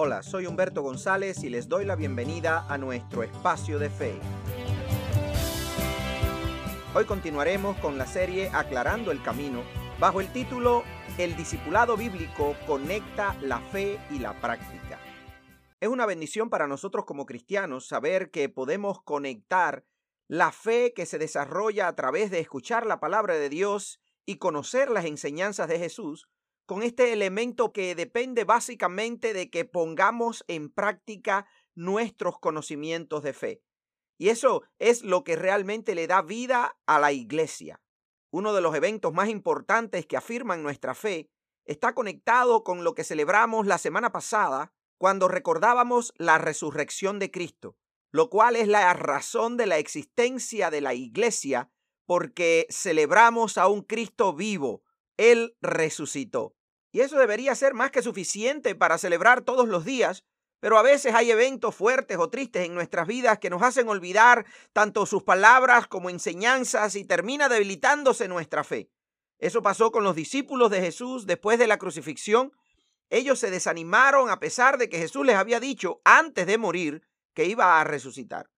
Hola, soy Humberto González y les doy la bienvenida a nuestro espacio de fe. Hoy continuaremos con la serie Aclarando el Camino bajo el título El discipulado bíblico conecta la fe y la práctica. Es una bendición para nosotros como cristianos saber que podemos conectar la fe que se desarrolla a través de escuchar la palabra de Dios y conocer las enseñanzas de Jesús con este elemento que depende básicamente de que pongamos en práctica nuestros conocimientos de fe. Y eso es lo que realmente le da vida a la iglesia. Uno de los eventos más importantes que afirman nuestra fe está conectado con lo que celebramos la semana pasada cuando recordábamos la resurrección de Cristo, lo cual es la razón de la existencia de la iglesia porque celebramos a un Cristo vivo. Él resucitó. Y eso debería ser más que suficiente para celebrar todos los días, pero a veces hay eventos fuertes o tristes en nuestras vidas que nos hacen olvidar tanto sus palabras como enseñanzas y termina debilitándose nuestra fe. Eso pasó con los discípulos de Jesús después de la crucifixión. Ellos se desanimaron a pesar de que Jesús les había dicho antes de morir que iba a resucitar.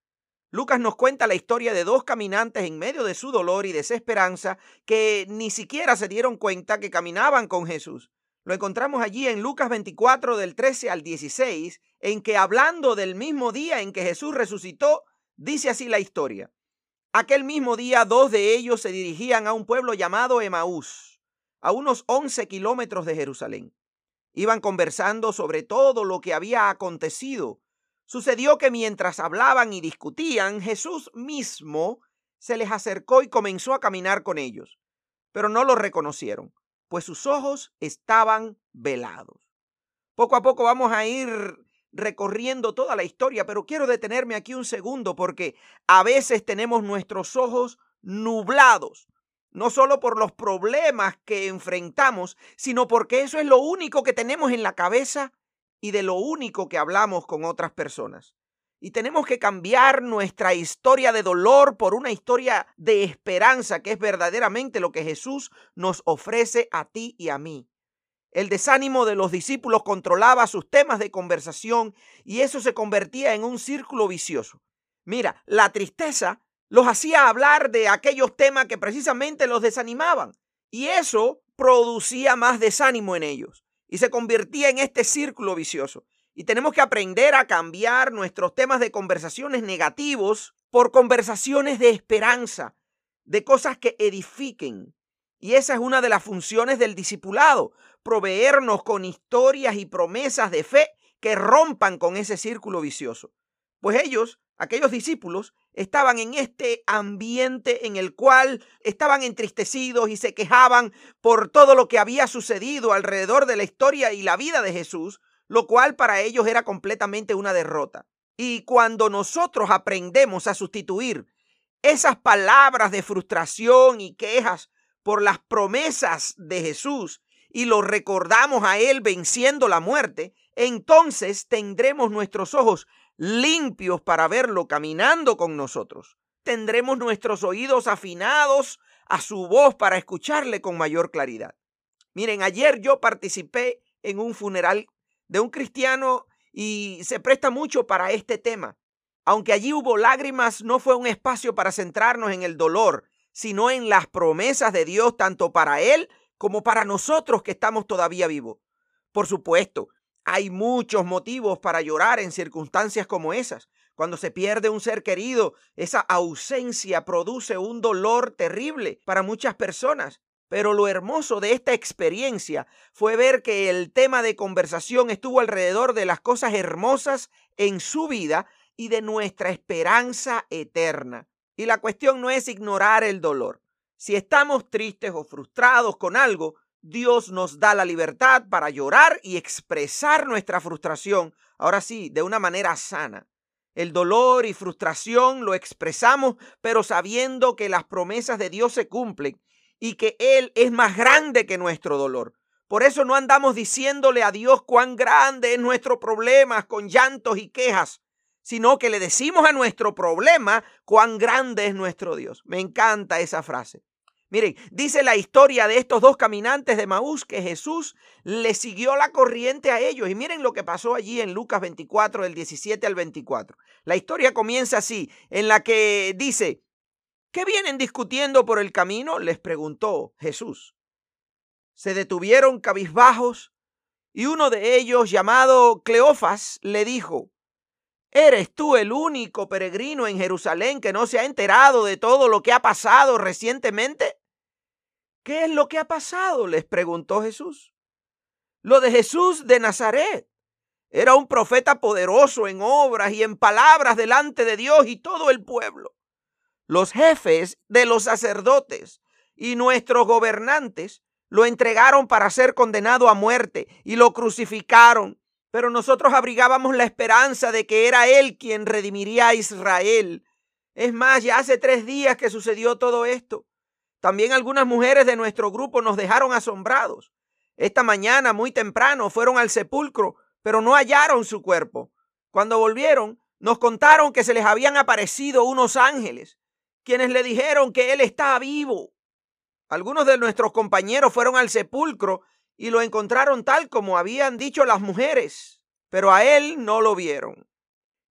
Lucas nos cuenta la historia de dos caminantes en medio de su dolor y desesperanza que ni siquiera se dieron cuenta que caminaban con Jesús. Lo encontramos allí en Lucas 24 del 13 al 16, en que hablando del mismo día en que Jesús resucitó, dice así la historia. Aquel mismo día dos de ellos se dirigían a un pueblo llamado Emaús, a unos 11 kilómetros de Jerusalén. Iban conversando sobre todo lo que había acontecido. Sucedió que mientras hablaban y discutían, Jesús mismo se les acercó y comenzó a caminar con ellos, pero no lo reconocieron pues sus ojos estaban velados. Poco a poco vamos a ir recorriendo toda la historia, pero quiero detenerme aquí un segundo porque a veces tenemos nuestros ojos nublados, no solo por los problemas que enfrentamos, sino porque eso es lo único que tenemos en la cabeza y de lo único que hablamos con otras personas. Y tenemos que cambiar nuestra historia de dolor por una historia de esperanza, que es verdaderamente lo que Jesús nos ofrece a ti y a mí. El desánimo de los discípulos controlaba sus temas de conversación y eso se convertía en un círculo vicioso. Mira, la tristeza los hacía hablar de aquellos temas que precisamente los desanimaban y eso producía más desánimo en ellos y se convertía en este círculo vicioso. Y tenemos que aprender a cambiar nuestros temas de conversaciones negativos por conversaciones de esperanza, de cosas que edifiquen. Y esa es una de las funciones del discipulado, proveernos con historias y promesas de fe que rompan con ese círculo vicioso. Pues ellos, aquellos discípulos, estaban en este ambiente en el cual estaban entristecidos y se quejaban por todo lo que había sucedido alrededor de la historia y la vida de Jesús, lo cual para ellos era completamente una derrota. Y cuando nosotros aprendemos a sustituir esas palabras de frustración y quejas por las promesas de Jesús y lo recordamos a Él venciendo la muerte, entonces tendremos nuestros ojos limpios para verlo caminando con nosotros. Tendremos nuestros oídos afinados a su voz para escucharle con mayor claridad. Miren, ayer yo participé en un funeral de un cristiano y se presta mucho para este tema. Aunque allí hubo lágrimas, no fue un espacio para centrarnos en el dolor, sino en las promesas de Dios tanto para él como para nosotros que estamos todavía vivos. Por supuesto, hay muchos motivos para llorar en circunstancias como esas. Cuando se pierde un ser querido, esa ausencia produce un dolor terrible para muchas personas. Pero lo hermoso de esta experiencia fue ver que el tema de conversación estuvo alrededor de las cosas hermosas en su vida y de nuestra esperanza eterna. Y la cuestión no es ignorar el dolor. Si estamos tristes o frustrados con algo, Dios nos da la libertad para llorar y expresar nuestra frustración, ahora sí, de una manera sana. El dolor y frustración lo expresamos, pero sabiendo que las promesas de Dios se cumplen y que Él es más grande que nuestro dolor. Por eso no andamos diciéndole a Dios cuán grande es nuestro problema con llantos y quejas, sino que le decimos a nuestro problema cuán grande es nuestro Dios. Me encanta esa frase. Miren, dice la historia de estos dos caminantes de Maús que Jesús le siguió la corriente a ellos. Y miren lo que pasó allí en Lucas 24, del 17 al 24. La historia comienza así, en la que dice, ¿qué vienen discutiendo por el camino? Les preguntó Jesús. Se detuvieron cabizbajos y uno de ellos, llamado Cleofas, le dijo, ¿Eres tú el único peregrino en Jerusalén que no se ha enterado de todo lo que ha pasado recientemente? ¿Qué es lo que ha pasado? les preguntó Jesús. Lo de Jesús de Nazaret. Era un profeta poderoso en obras y en palabras delante de Dios y todo el pueblo. Los jefes de los sacerdotes y nuestros gobernantes lo entregaron para ser condenado a muerte y lo crucificaron. Pero nosotros abrigábamos la esperanza de que era Él quien redimiría a Israel. Es más, ya hace tres días que sucedió todo esto. También algunas mujeres de nuestro grupo nos dejaron asombrados. Esta mañana, muy temprano, fueron al sepulcro, pero no hallaron su cuerpo. Cuando volvieron, nos contaron que se les habían aparecido unos ángeles, quienes le dijeron que él estaba vivo. Algunos de nuestros compañeros fueron al sepulcro y lo encontraron tal como habían dicho las mujeres, pero a él no lo vieron.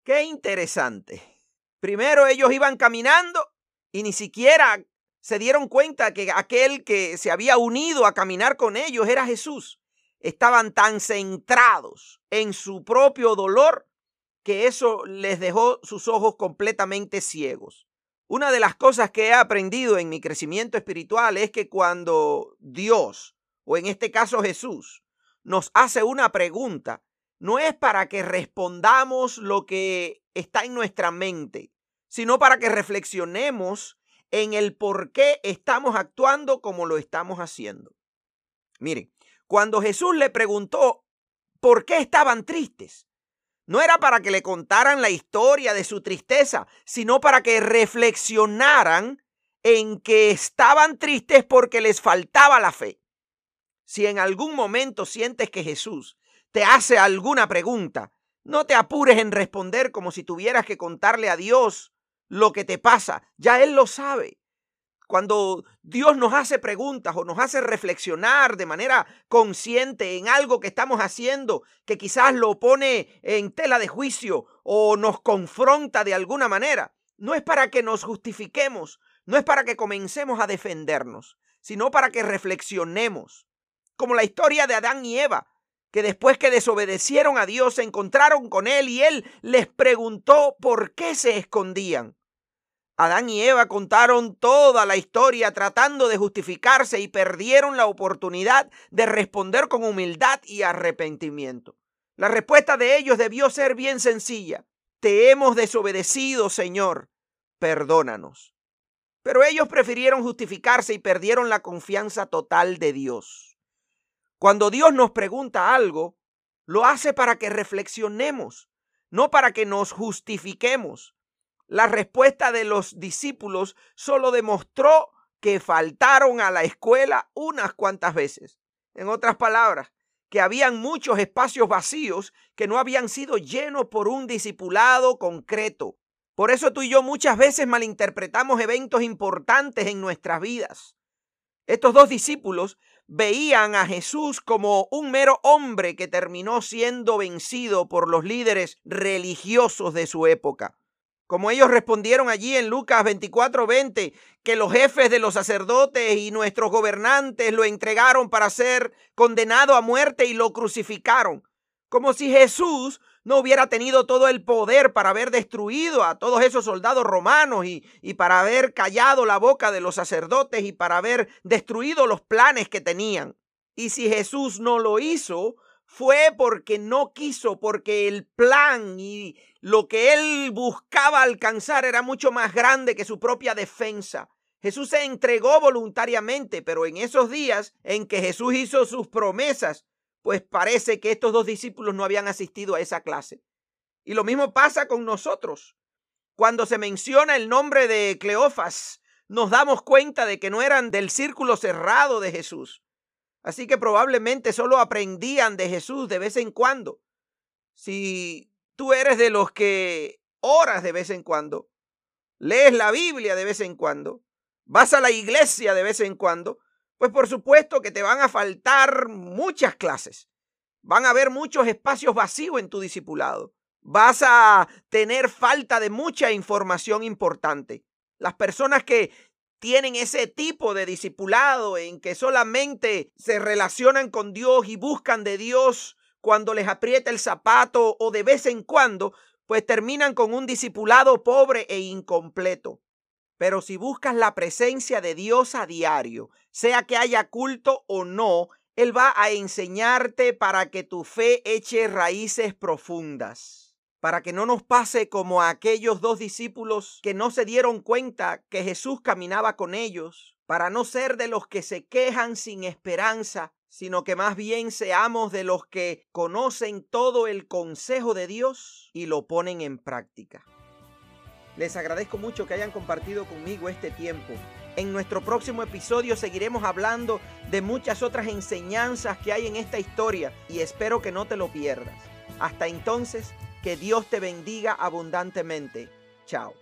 Qué interesante. Primero ellos iban caminando y ni siquiera se dieron cuenta que aquel que se había unido a caminar con ellos era Jesús. Estaban tan centrados en su propio dolor que eso les dejó sus ojos completamente ciegos. Una de las cosas que he aprendido en mi crecimiento espiritual es que cuando Dios, o en este caso Jesús, nos hace una pregunta, no es para que respondamos lo que está en nuestra mente, sino para que reflexionemos en el por qué estamos actuando como lo estamos haciendo. Miren, cuando Jesús le preguntó por qué estaban tristes, no era para que le contaran la historia de su tristeza, sino para que reflexionaran en que estaban tristes porque les faltaba la fe. Si en algún momento sientes que Jesús te hace alguna pregunta, no te apures en responder como si tuvieras que contarle a Dios lo que te pasa, ya Él lo sabe. Cuando Dios nos hace preguntas o nos hace reflexionar de manera consciente en algo que estamos haciendo que quizás lo pone en tela de juicio o nos confronta de alguna manera, no es para que nos justifiquemos, no es para que comencemos a defendernos, sino para que reflexionemos. Como la historia de Adán y Eva, que después que desobedecieron a Dios se encontraron con Él y Él les preguntó por qué se escondían. Adán y Eva contaron toda la historia tratando de justificarse y perdieron la oportunidad de responder con humildad y arrepentimiento. La respuesta de ellos debió ser bien sencilla. Te hemos desobedecido, Señor. Perdónanos. Pero ellos prefirieron justificarse y perdieron la confianza total de Dios. Cuando Dios nos pregunta algo, lo hace para que reflexionemos, no para que nos justifiquemos. La respuesta de los discípulos solo demostró que faltaron a la escuela unas cuantas veces. En otras palabras, que habían muchos espacios vacíos que no habían sido llenos por un discipulado concreto. Por eso tú y yo muchas veces malinterpretamos eventos importantes en nuestras vidas. Estos dos discípulos veían a Jesús como un mero hombre que terminó siendo vencido por los líderes religiosos de su época. Como ellos respondieron allí en Lucas 24:20, que los jefes de los sacerdotes y nuestros gobernantes lo entregaron para ser condenado a muerte y lo crucificaron. Como si Jesús no hubiera tenido todo el poder para haber destruido a todos esos soldados romanos y, y para haber callado la boca de los sacerdotes y para haber destruido los planes que tenían. Y si Jesús no lo hizo, fue porque no quiso, porque el plan y lo que él buscaba alcanzar era mucho más grande que su propia defensa. Jesús se entregó voluntariamente, pero en esos días en que Jesús hizo sus promesas, pues parece que estos dos discípulos no habían asistido a esa clase. Y lo mismo pasa con nosotros. Cuando se menciona el nombre de Cleofas, nos damos cuenta de que no eran del círculo cerrado de Jesús. Así que probablemente solo aprendían de Jesús de vez en cuando. Si tú eres de los que oras de vez en cuando, lees la Biblia de vez en cuando, vas a la iglesia de vez en cuando, pues por supuesto que te van a faltar muchas clases. Van a haber muchos espacios vacíos en tu discipulado. Vas a tener falta de mucha información importante. Las personas que tienen ese tipo de discipulado en que solamente se relacionan con Dios y buscan de Dios cuando les aprieta el zapato o de vez en cuando, pues terminan con un discipulado pobre e incompleto. Pero si buscas la presencia de Dios a diario, sea que haya culto o no, Él va a enseñarte para que tu fe eche raíces profundas. Para que no nos pase como a aquellos dos discípulos que no se dieron cuenta que Jesús caminaba con ellos, para no ser de los que se quejan sin esperanza, sino que más bien seamos de los que conocen todo el consejo de Dios y lo ponen en práctica. Les agradezco mucho que hayan compartido conmigo este tiempo. En nuestro próximo episodio seguiremos hablando de muchas otras enseñanzas que hay en esta historia y espero que no te lo pierdas. Hasta entonces, que Dios te bendiga abundantemente. Chao.